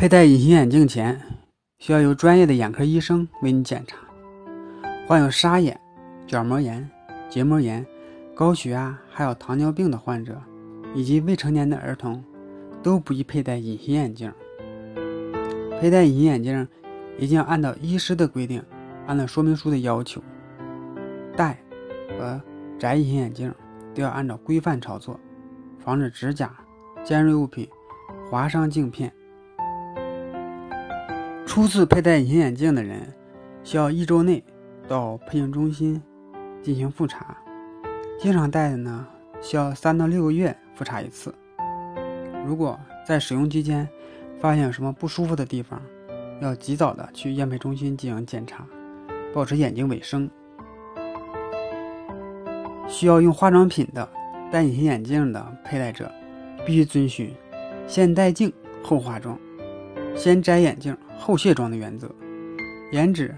佩戴隐形眼镜前，需要由专业的眼科医生为你检查。患有沙眼、角膜炎、结膜炎、高血压还有糖尿病的患者，以及未成年的儿童，都不宜佩戴隐形眼镜。佩戴隐形眼镜一定要按照医师的规定，按照说明书的要求，戴和摘隐形眼镜都要按照规范操作，防止指甲、尖锐物品划伤镜片。初次佩戴隐形眼镜的人，需要一周内到配镜中心进行复查；经常戴的呢，需要三到六个月复查一次。如果在使用期间发现有什么不舒服的地方，要及早的去验配中心进行检查，保持眼睛卫生。需要用化妆品的戴隐形眼镜的佩戴者，必须遵循先戴镜后化妆。先摘眼镜后卸妆的原则，严止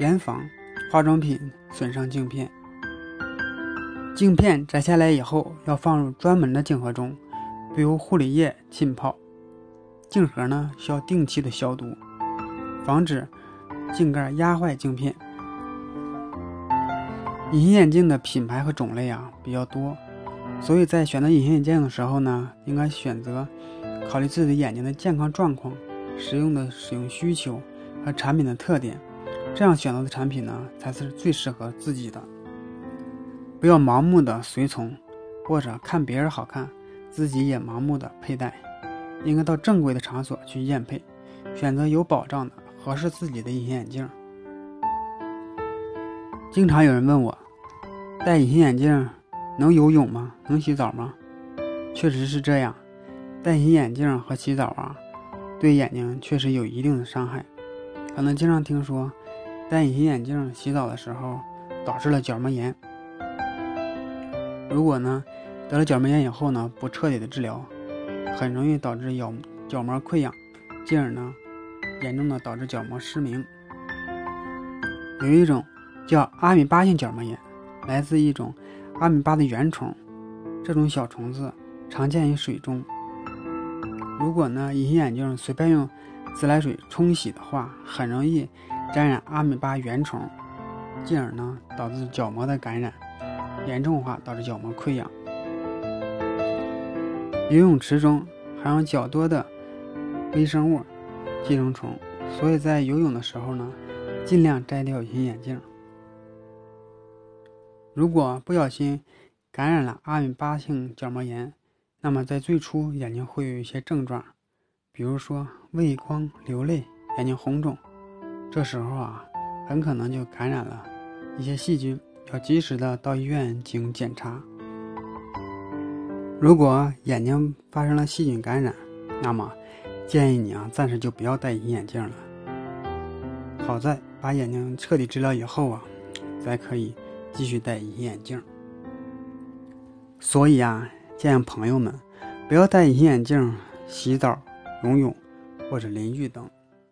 严防化妆品损伤镜片。镜片摘下来以后，要放入专门的镜盒中，并用护理液浸泡。镜盒呢需要定期的消毒，防止镜盖压坏镜片。隐形眼镜的品牌和种类啊比较多，所以在选择隐形眼镜的时候呢，应该选择。考虑自己的眼睛的健康状况、使用的使用需求和产品的特点，这样选择的产品呢才是最适合自己的。不要盲目的随从，或者看别人好看，自己也盲目的佩戴。应该到正规的场所去验配，选择有保障的、合适自己的隐形眼镜。经常有人问我，戴隐形眼镜能游泳吗？能洗澡吗？确实是这样。戴隐形眼镜和洗澡啊，对眼睛确实有一定的伤害。可能经常听说，戴隐形眼镜洗澡的时候导致了角膜炎。如果呢得了角膜炎以后呢，不彻底的治疗，很容易导致角角膜溃疡，进而呢严重的导致角膜失明。有一种叫阿米巴性角膜炎，来自一种阿米巴的原虫，这种小虫子常见于水中。如果呢，隐形眼镜随便用自来水冲洗的话，很容易沾染阿米巴原虫，进而呢导致角膜的感染，严重化导致角膜溃疡。游泳池中含有较多的微生物、寄生虫，所以在游泳的时候呢，尽量摘掉隐形眼镜。如果不小心感染了阿米巴性角膜炎，那么在最初，眼睛会有一些症状，比如说畏光、流泪、眼睛红肿，这时候啊，很可能就感染了一些细菌，要及时的到医院进行检查。如果眼睛发生了细菌感染，那么建议你啊，暂时就不要戴隐形眼镜了。好在把眼睛彻底治疗以后啊，才可以继续戴隐形眼镜。所以啊。建议朋友们不要戴隐形眼镜洗澡、游泳或者淋浴等。